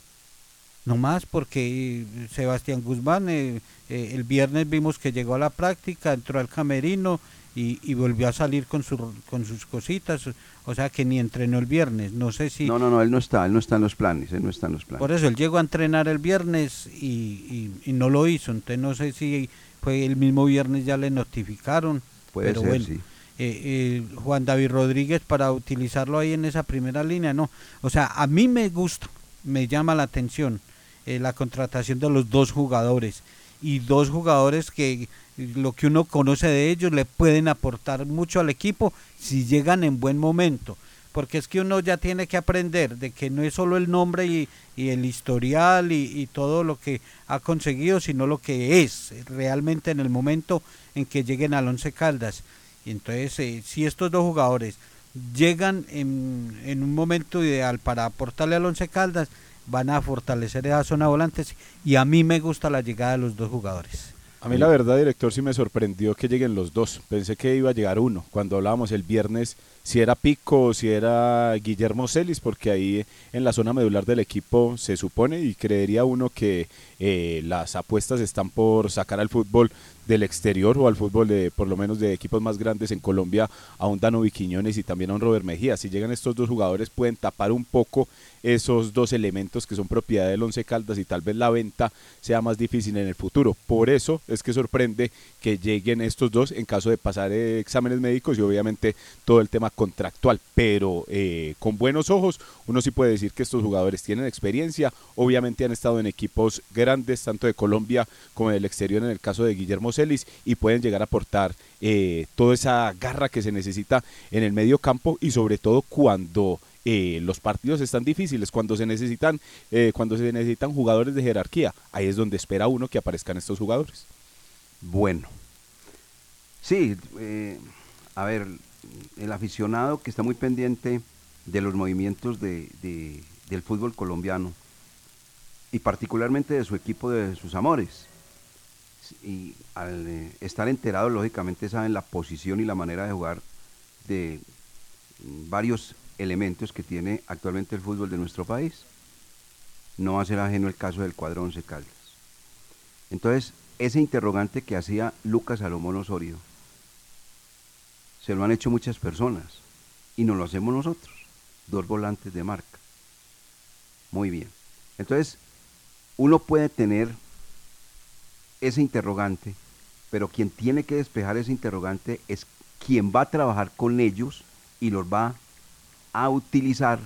S7: no más porque Sebastián Guzmán eh, eh, el viernes vimos que llegó a la práctica, entró al camerino y, volvió a salir con, su, con sus cositas, o sea que ni entrenó el viernes, no sé si...
S6: No, no, no, él no está, él no está en los planes, él no está en los planes.
S7: Por eso, él llegó a entrenar el viernes y, y, no lo hizo, entonces no sé si fue el mismo viernes ya le notificaron,
S6: Puede
S7: pero
S6: ser,
S7: bueno.
S6: sí.
S7: Eh, Juan David Rodríguez para utilizarlo ahí en esa primera línea, no. O sea, a mí me gusta, me llama la atención eh, la contratación de los dos jugadores y dos jugadores que lo que uno conoce de ellos le pueden aportar mucho al equipo si llegan en buen momento porque es que uno ya tiene que aprender de que no es solo el nombre y, el historial y, todo lo que ha conseguido, sino lo que es realmente en el momento en que lleguen al Once Caldas. Y entonces, eh, si estos dos jugadores llegan en, en, un momento ideal para aportarle al Once Caldas, van a fortalecer esa zona volantes y a mí me gusta la llegada de los dos jugadores.
S8: A mí la verdad, director, sí me sorprendió que lleguen los dos. Pensé que iba a llegar uno. Cuando hablábamos el viernes, si era Pico si era Guillermo Celis, porque ahí en la zona medular del equipo se supone y creería uno que eh, las apuestas están por sacar al fútbol del exterior o al fútbol de por lo menos de equipos más grandes en Colombia a un Dano Viquiñones y también a un Robert Mejía. Si llegan estos dos jugadores pueden tapar un poco esos dos elementos que son propiedad del Once Caldas y tal vez la venta sea más difícil en el futuro. Por eso es que sorprende que lleguen estos dos en caso de pasar eh, exámenes médicos y obviamente todo el tema contractual. Pero eh, con buenos ojos uno sí puede decir que estos jugadores tienen experiencia, obviamente han estado en equipos grandes tanto de Colombia como del exterior en el caso de Guillermo Celis y pueden llegar a aportar eh, toda esa garra que se necesita en el medio campo y sobre todo cuando eh, los partidos están difíciles, cuando se necesitan, eh, cuando se necesitan jugadores de jerarquía, ahí es donde espera uno que aparezcan estos jugadores.
S6: Bueno, sí, a ver, el aficionado que está muy pendiente de los movimientos de, del fútbol colombiano y particularmente de su equipo de sus amores y al eh, estar enterados, lógicamente saben la posición y la manera de jugar de varios elementos que tiene actualmente el fútbol de nuestro país. No va a ser ajeno el caso del cuadro Once Caldas. Entonces, ese interrogante que hacía Lucas Salomón Osorio, se lo han hecho muchas personas y nos lo hacemos nosotros, dos volantes de marca. Muy bien. Entonces, uno puede tener ese interrogante, pero quien tiene que despejar ese interrogante es quien va a trabajar con ellos y los va a utilizar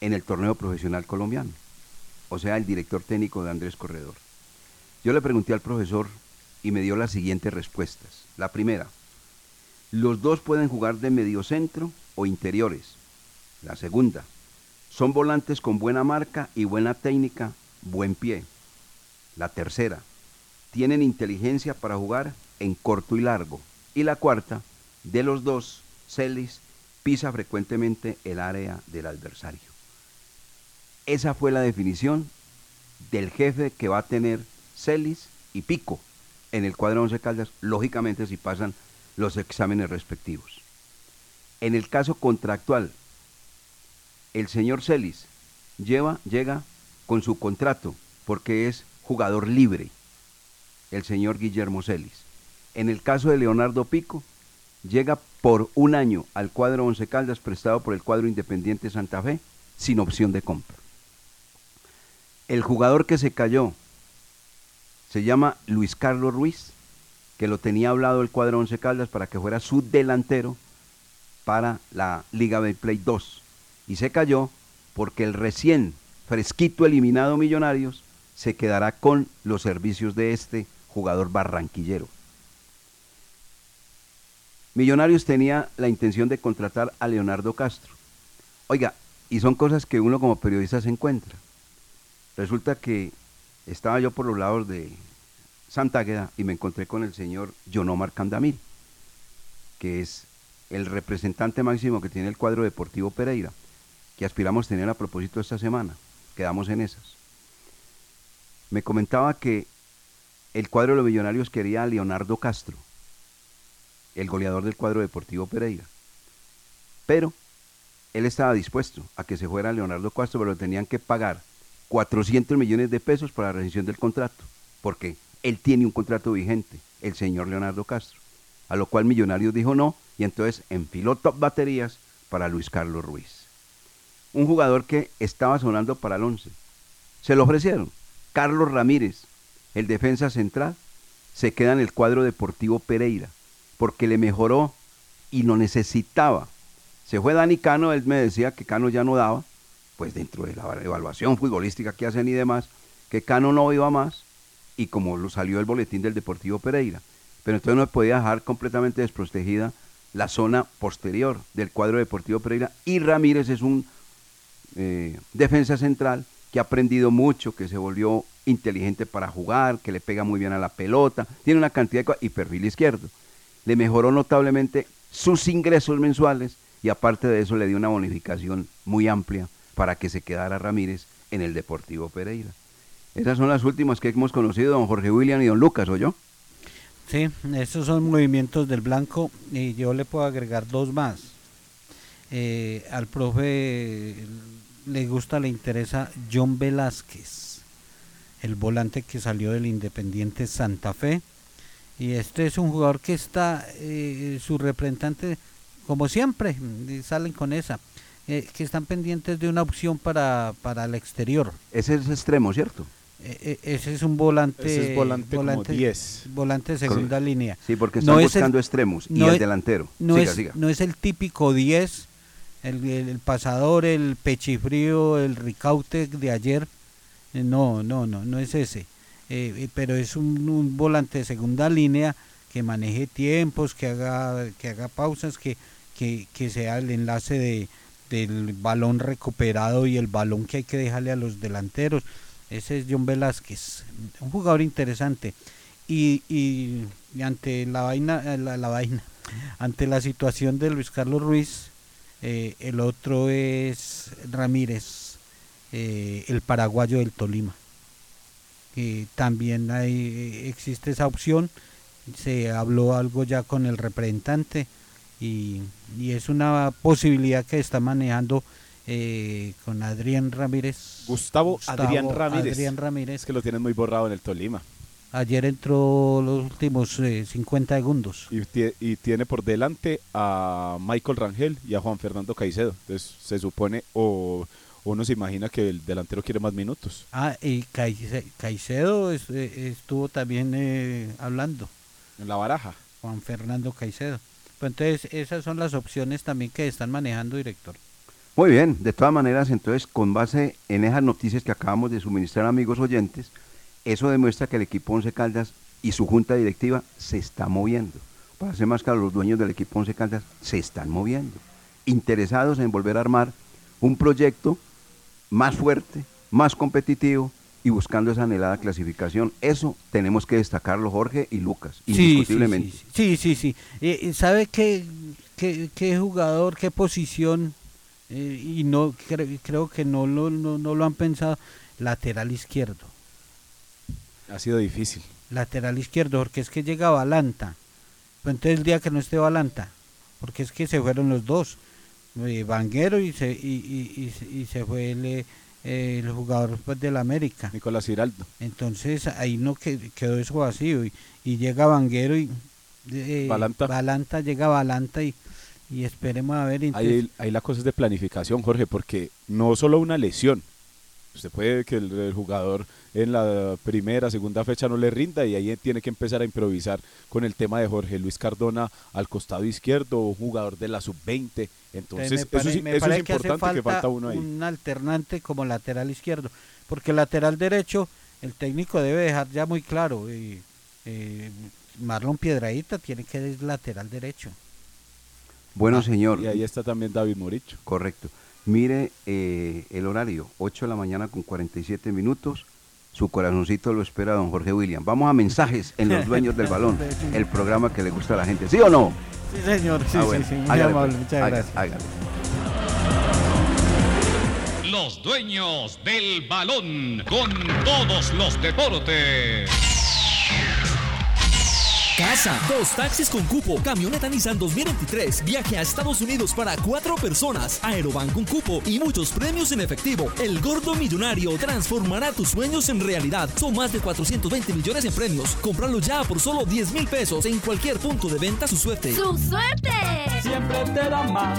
S6: en el torneo profesional colombiano, o sea, el director técnico de Andrés Corredor. Yo le pregunté al profesor y me dio las siguientes respuestas. La primera, los dos pueden jugar de mediocentro o interiores. La segunda, son volantes con buena marca y buena técnica, buen pie. La tercera, tienen inteligencia para jugar en corto y largo. Y la cuarta, de los dos, Celis pisa frecuentemente el área del adversario. Esa fue la definición del jefe que va a tener Celis y Pico en el cuadro 11 Caldas, lógicamente si pasan los exámenes respectivos. En el caso contractual, el señor Celis lleva, llega con su contrato porque es jugador libre, el señor Guillermo Celis. En el caso de Leonardo Pico, llega por un año al cuadro Once Caldas prestado por el cuadro Independiente Santa Fe sin opción de compra. El jugador que se cayó se llama Luis Carlos Ruiz, que lo tenía hablado el cuadro Once Caldas para que fuera su delantero para la Liga Play 2. Y se cayó porque el recién fresquito eliminado Millonarios se quedará con los servicios de este jugador barranquillero. Millonarios tenía la intención de contratar a Leonardo Castro. Oiga, y son cosas que uno como periodista se encuentra. Resulta que estaba yo por los lados de Santa Águeda y me encontré con el señor Yonomar Candamil, que es el representante máximo que tiene el cuadro deportivo Pereira, que aspiramos tener a propósito esta semana. Quedamos en esas. Me comentaba que el cuadro de los millonarios quería a Leonardo Castro, el goleador del cuadro deportivo Pereira. Pero él estaba dispuesto a que se fuera Leonardo Castro, pero tenían que pagar 400 millones de pesos para la rescisión del contrato, porque él tiene un contrato vigente, el señor Leonardo Castro. A lo cual Millonarios dijo no, y entonces enfiló top baterías para Luis Carlos Ruiz. Un jugador que estaba sonando para el 11. Se lo ofrecieron. Carlos Ramírez, el defensa central, se queda en el cuadro deportivo Pereira porque le mejoró y lo necesitaba. Se fue Dani Cano, él me decía que Cano ya no daba, pues dentro de la evaluación futbolística que hacen y demás, que Cano no iba más y como lo salió el boletín del Deportivo Pereira. Pero entonces no podía dejar completamente desprotegida la zona posterior del cuadro Deportivo Pereira y Ramírez es un eh, defensa central que ha aprendido mucho, que se volvió inteligente para jugar, que le pega muy bien a la pelota, tiene una cantidad de cosas, y perfil izquierdo le mejoró notablemente sus ingresos mensuales y aparte de eso le dio una bonificación muy amplia para que se quedara Ramírez en el Deportivo Pereira. Esas son las últimas que hemos conocido, don Jorge William y don Lucas, ¿o yo?
S7: Sí, esos son movimientos del blanco y yo le puedo agregar dos más. Eh, al profe le gusta, le interesa John Velázquez, el volante que salió del Independiente Santa Fe y este es un jugador que está, eh, su representante, como siempre, salen con esa, eh, que están pendientes de una opción para, para el exterior.
S6: Ese es extremo, ¿cierto?
S7: Eh, ese es un volante.
S8: Ese es volante,
S7: volante
S8: 10.
S7: Volante de segunda línea.
S6: Sí, porque están buscando extremos y el delantero.
S7: No, es, no es el típico 10, el, el, pasador, el pechifrío, el ricaute de ayer. No, no, no, no es ese. Eh, eh, pero es un, volante de segunda línea que maneje tiempos, que haga, que haga pausas, que, que, sea el enlace de, del balón recuperado y el balón que hay que dejarle a los delanteros. Ese es John Velázquez, un jugador interesante. Y, y, ante la vaina, eh, la, vaina, ante la situación de Luis Carlos Ruiz, el otro es Ramírez, el paraguayo del Tolima también hay, existe esa opción. Se habló algo ya con el representante y, es una posibilidad que está manejando eh, con Adrián Ramírez.
S8: Gustavo, Adrián Ramírez.
S7: Adrián Ramírez.
S8: Que lo tienen muy borrado en el Tolima.
S7: Ayer entró los últimos 50 eh, segundos.
S8: Y, y, tiene por delante a Michael Rangel y a Juan Fernando Caicedo. Entonces se supone, o uno se imagina que el delantero quiere más minutos.
S7: Ah, y Caicedo eh, estuvo también eh, hablando.
S8: En la baraja.
S7: Juan Fernando Caicedo. Pues entonces esas son las opciones también que están manejando, director.
S6: Muy bien, de todas maneras, entonces con base en esas noticias que acabamos de suministrar amigos oyentes, eso demuestra que el equipo Once Caldas y su junta directiva se está moviendo. Para ser más claro, los dueños del equipo Once Caldas se están moviendo, interesados en volver a armar un proyecto más fuerte, más competitivo y buscando esa anhelada clasificación. Eso tenemos que destacarlo Jorge y Lucas,
S7: Sí, sí,
S6: indiscutiblemente.
S7: Sí, sí, sí. Eh, eh, ¿Sabe qué, qué, qué jugador, qué posición? Eh, y no cre- creo que no lo, no, no lo han pensado. Lateral izquierdo.
S8: Ha sido difícil.
S7: Lateral izquierdo, porque es que llega Balanta. Pues entonces el día que no esté Balanta, porque es que se fueron los dos. eh, Vanguero y se, y, y- y se- y se fue el, eh, el jugador pues, del América.
S8: Nicolás Giraldo.
S7: Entonces ahí no que- quedó eso vacío y, y llega Vanguero y eh,
S8: Balanta.
S7: llega Balanta y, y esperemos a ver.
S8: Ahí, ahí la cosa es de planificación, Jorge, porque no solo una lesión. Usted puede que el, el jugador en la primera, segunda fecha no le rinda y ahí tiene que empezar a improvisar con el tema de Jorge Luis Cardona al costado izquierdo, un jugador de la sub-20. Entonces,
S7: me
S8: eso,
S7: pare- me
S8: eso es
S7: parece que hace
S8: importante que falta uno ahí.
S7: Un alternante como lateral izquierdo, porque lateral derecho el técnico debe dejar ya muy claro. eh, eh, Marlon Piedradita tiene que ser lateral derecho.
S6: Bueno,
S8: Ah,
S6: señor.
S8: Y ahí está también David Moricho.
S6: Correcto. Mire eh, el horario, 8 de la mañana con 47 minutos. Su corazoncito lo espera don Jorge William. Vamos a mensajes en Los Dueños del Balón, <laughs> el programa que le gusta a la gente. ¿Sí o no?
S7: Sí, señor, sí,
S6: Ah,
S7: sí,
S6: bueno.
S7: sí, muy
S6: Hágale,
S7: amable,
S6: pues.
S7: muchas
S6: Hágale,
S7: gracias.
S6: hágale.
S5: Los dueños del balón con todos los deportes.
S24: Casa, dos taxis con cupo, camioneta Nissan 2023, viaje a Estados Unidos para cuatro personas, Aeroban con cupo y muchos premios en efectivo. El Gordo Millonario transformará tus sueños en realidad. Son más de 420 millones en premios. Comprarlo ya por solo 10 mil pesos en cualquier punto de venta su suerte.
S10: ¡Su suerte!
S24: Siempre te da más.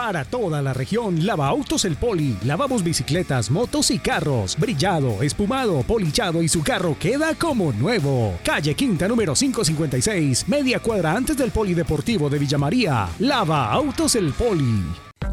S25: Para toda la región, Lava Autos El Poli. Lavamos bicicletas, motos y carros. Brillado, espumado, polichado y su carro queda como nuevo. Calle Quinta número 556, media cuadra antes del Polideportivo de Villa María. Lava Autos El Poli.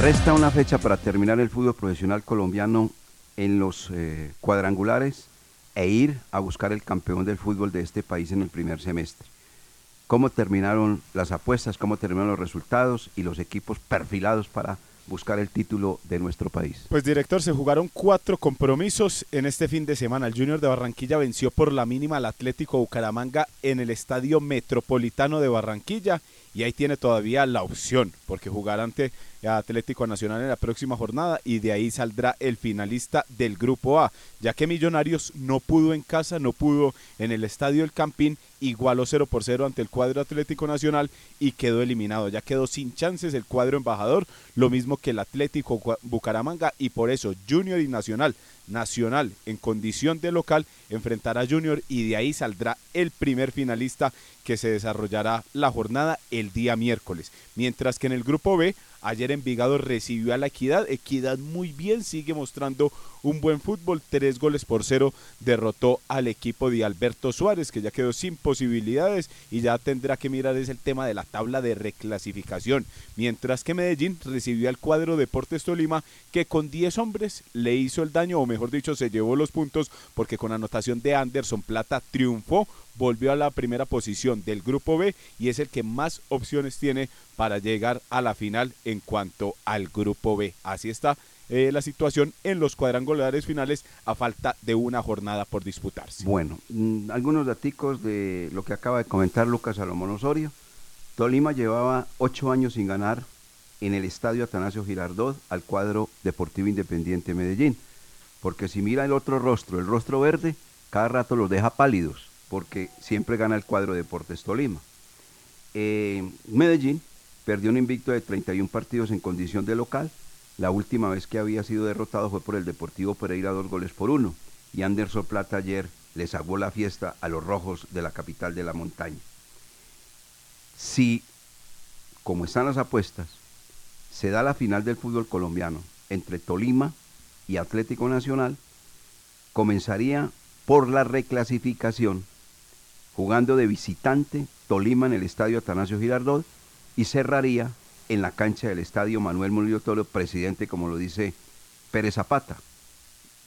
S6: Resta una fecha para terminar el fútbol profesional colombiano en los eh, cuadrangulares e ir a buscar el campeón del fútbol de este país en el primer semestre. ¿Cómo terminaron las apuestas, cómo terminaron los resultados y los equipos perfilados para buscar el título de nuestro país?
S8: Pues director, se jugaron cuatro compromisos en este fin de semana. El Junior de Barranquilla venció por la mínima al Atlético Bucaramanga en el Estadio Metropolitano de Barranquilla y ahí tiene todavía la opción porque jugar ante Atlético Nacional en la próxima jornada y de ahí saldrá el finalista del Grupo A, ya que Millonarios no pudo en casa, no pudo en el Estadio El Campín, igualó 0 por 0 ante el cuadro Atlético Nacional y quedó eliminado, ya quedó sin chances el cuadro embajador, lo mismo que el Atlético Bucaramanga y por eso Junior y Nacional Nacional en condición de local enfrentará a Junior y de ahí saldrá el primer finalista que se desarrollará la jornada el día miércoles. Mientras que en el grupo B, ayer Envigado recibió a la Equidad. Equidad muy bien, sigue mostrando un buen fútbol. Tres goles por cero derrotó al equipo de Alberto Suárez, que ya quedó sin posibilidades y ya tendrá que mirar es el tema de la tabla de reclasificación. Mientras que Medellín recibió al cuadro Deportes Tolima, que con 10 hombres le hizo el daño, o mejor dicho, se llevó los puntos, porque con anotación de Anderson Plata triunfó volvió a la primera posición del grupo B y es el que más opciones tiene para llegar a la final en cuanto al grupo B. Así está eh, la situación en los cuadrangulares finales a falta de una jornada por disputarse.
S6: Bueno, mm, algunos daticos de lo que acaba de comentar Lucas Salomón Osorio. Tolima llevaba ocho años sin ganar en el estadio Atanasio Girardot al cuadro Deportivo Independiente Medellín. Porque si mira el otro rostro, el rostro verde, cada rato los deja pálidos, porque siempre gana el cuadro Deportes Tolima. Eh, Medellín perdió un invicto de 31 partidos en condición de local. La última vez que había sido derrotado fue por el Deportivo Pereira dos goles por uno. Y Anderson Plata ayer les aguó la fiesta a los rojos de la capital de la montaña. Si, como están las apuestas, se da la final del fútbol colombiano entre Tolima y Atlético Nacional, comenzaría por la reclasificación, jugando de visitante Tolima en el estadio Atanasio Girardot y cerraría en la cancha del estadio Manuel Murillo Toro, presidente, como lo dice Pérez Zapata.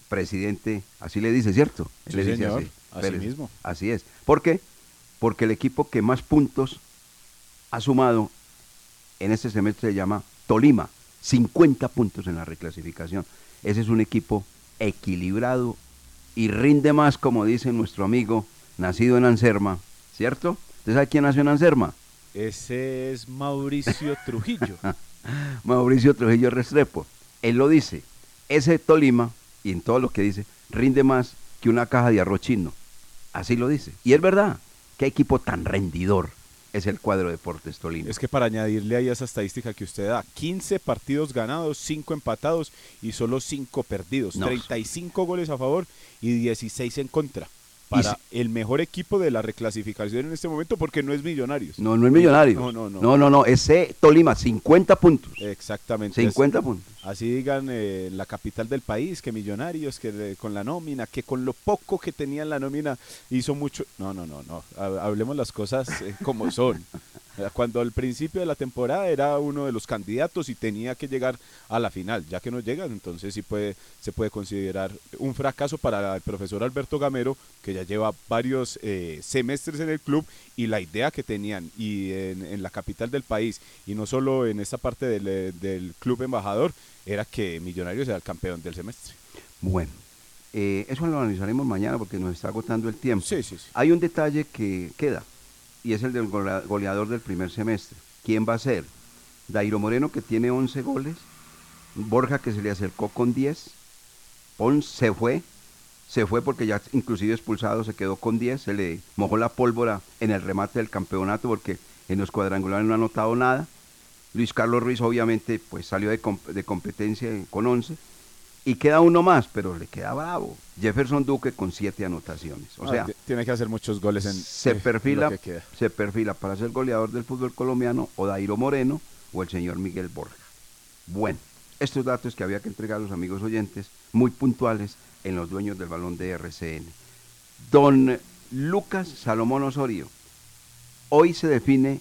S6: Presidente, así le dice, ¿cierto?
S8: Sí,
S6: le dice
S8: señor,
S6: así,
S8: así
S6: Pérez.
S8: mismo.
S6: Así es. ¿Por qué? Porque el equipo que más puntos ha sumado en este semestre se llama Tolima, 50 puntos en la reclasificación. Ese es un equipo equilibrado y rinde más, como dice nuestro amigo, nacido en Anserma, ¿cierto? ¿Usted sabe quién nació en Anserma?
S8: Ese es Mauricio <laughs> Trujillo. <laughs>
S6: Mauricio Trujillo Restrepo. Él lo dice, ese Tolima, y en todo lo que dice, rinde más que una caja de arroz chino. Así lo dice. Y es verdad, qué equipo tan rendidor es el cuadro Deportes Tolima.
S8: Es que para añadirle ahí esa estadística que usted da, 15 partidos ganados, 5 empatados y solo 5 perdidos,
S6: No.
S8: 35 goles a favor y 16 en contra. Para el mejor equipo de la reclasificación en este momento porque no es Millonarios.
S6: No, no es millonario.
S8: No, no, no.
S6: No, no, no, ese Tolima, 50 puntos.
S8: Exactamente.
S6: 50
S8: así-
S6: puntos.
S8: Así digan eh, la capital del país, que Millonarios, que de- con la nómina, que con lo poco que tenía en la nómina hizo mucho. No, no, no, no. Ha- Hablemos las cosas eh, como son. <laughs> Eh, Cuando al principio de la temporada era uno de los candidatos y tenía que llegar a la final, ya que no llegan, entonces sí puede, se puede considerar un fracaso para el profesor Alberto Gamero, que ya lleva varios eh, semestres en el club y la idea que tenían y en, en la capital del país y no solo en esta parte del, eh, del club embajador era que Millonarios era el campeón del semestre.
S6: Bueno, eh, eso lo analizaremos mañana porque nos está agotando el tiempo.
S8: Sí, sí, sí.
S6: Hay un detalle que queda y es el del golea- goleador del primer semestre. ¿Quién va a ser? Dairo Moreno que tiene 11 goles, Borja que se le acercó con 10, Pons se fue, se fue porque ya inclusive expulsado se quedó con 10, se le mojó la pólvora en el remate del campeonato porque en los cuadrangulares no ha anotado nada. Luis Carlos Ruiz obviamente pues salió de, de competencia con 11 y queda uno más, pero le queda bravo. Jefferson Duque con 7 anotaciones. O
S8: Ah,
S6: sea,
S8: tiene que hacer muchos goles en
S6: se
S8: eh,
S6: perfila,
S8: que
S6: se perfila para ser goleador del fútbol colombiano o Dairo Moreno o el señor Miguel Borja. Bueno, estos datos que había que entregar a los amigos oyentes, muy puntuales en los dueños del balón de RCN. Don Lucas Salomón Osorio, hoy se define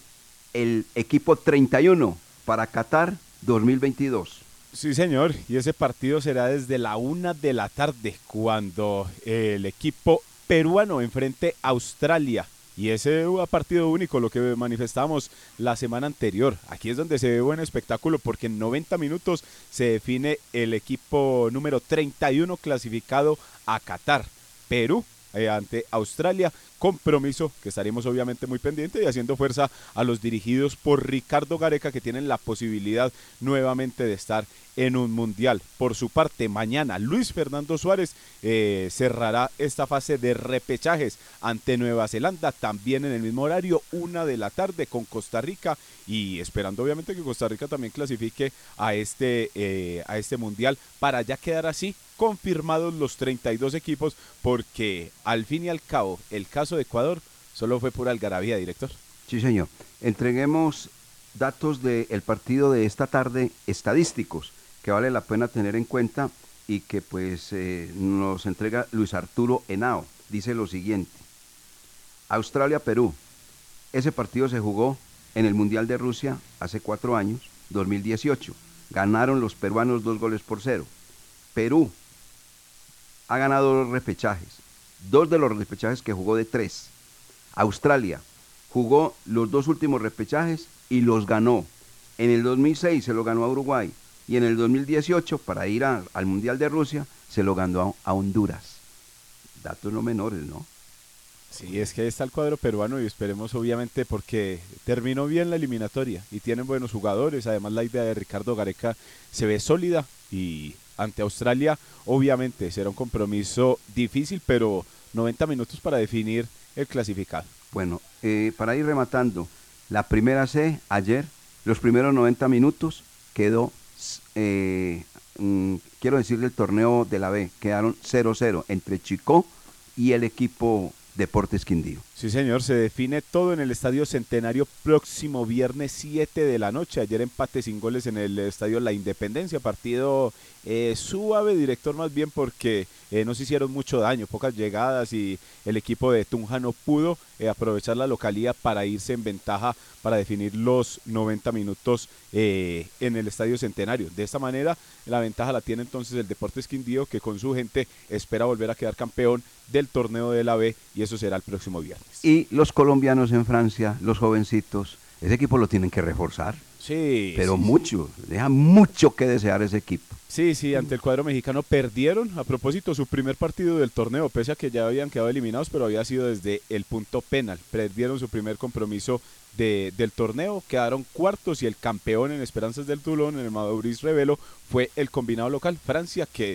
S6: el equipo 31 para Qatar 2022.
S8: Sí, señor, y ese partido será desde la una de la tarde cuando el equipo peruano enfrente a Australia. Y ese partido único, lo que manifestamos la semana anterior. Aquí es donde se ve buen espectáculo porque en 90 minutos se define el equipo número 31 clasificado a Qatar. Perú eh, ante Australia. Compromiso que estaremos obviamente muy pendientes y haciendo fuerza a los dirigidos por Ricardo Gareca que tienen la posibilidad nuevamente de estar en un mundial. Por su parte, mañana Luis Fernando Suárez eh, cerrará esta fase de repechajes ante Nueva Zelanda, también en el mismo horario, una de la tarde con Costa Rica y esperando obviamente que Costa Rica también clasifique a este, eh, a este mundial para ya quedar así confirmados los 32 equipos porque al fin y al cabo el caso de Ecuador solo fue pura algarabía, director.
S6: Sí, señor. Entreguemos datos del partido de esta tarde estadísticos que vale la pena tener en cuenta y que pues eh, nos entrega Luis Arturo Henao. Dice lo siguiente. Australia-Perú. Ese partido se jugó en el Mundial de Rusia hace cuatro años, 2018. Ganaron los peruanos dos goles por cero. Perú ha ganado los repechajes. Dos de los repechajes que jugó de tres. Australia jugó los dos últimos repechajes y los ganó. En el 2006 se lo ganó a Uruguay y en el 2018, para ir al Mundial de Rusia, se lo ganó a, a Honduras. Datos no menores, ¿no?
S8: Sí, es que ahí está el cuadro peruano y esperemos obviamente porque terminó bien la eliminatoria y tienen buenos jugadores. Además la idea de Ricardo Gareca se ve sólida y ante Australia obviamente será un compromiso difícil, pero 90 minutos para definir el clasificado.
S6: Bueno, eh, para ir rematando, la primera C, ayer, los primeros 90 minutos quedó, eh, mm, quiero decirle el torneo de la B, quedaron 0-0 entre Chicó y el equipo Deportes Quindío.
S8: Sí, señor, se define todo en el Estadio Centenario próximo viernes 7 de la noche. Ayer empate sin goles en el Estadio La Independencia, partido eh, suave, director, más bien porque eh, no se hicieron mucho daño, pocas llegadas y el equipo de Tunja no pudo eh, aprovechar la localía para irse en ventaja para definir los 90 minutos en el Estadio Centenario. De esta manera, la ventaja la tiene entonces el Deportes Quindío, que con su gente espera volver a quedar campeón del torneo de la B y eso será el próximo viernes.
S6: Y los colombianos en Francia, los jovencitos, ese equipo lo tienen que reforzar.
S8: Sí.
S6: Pero
S8: sí, sí.
S6: mucho, deja mucho que desear ese equipo.
S8: Sí, sí, ante el cuadro mexicano perdieron, a propósito, su primer partido del torneo, pese a que ya habían quedado eliminados, pero había sido desde el punto penal. Perdieron su primer compromiso de- del torneo, quedaron cuartos y el campeón en Esperanzas del Tulón, en el Maurice Revelo, fue el combinado local, Francia, que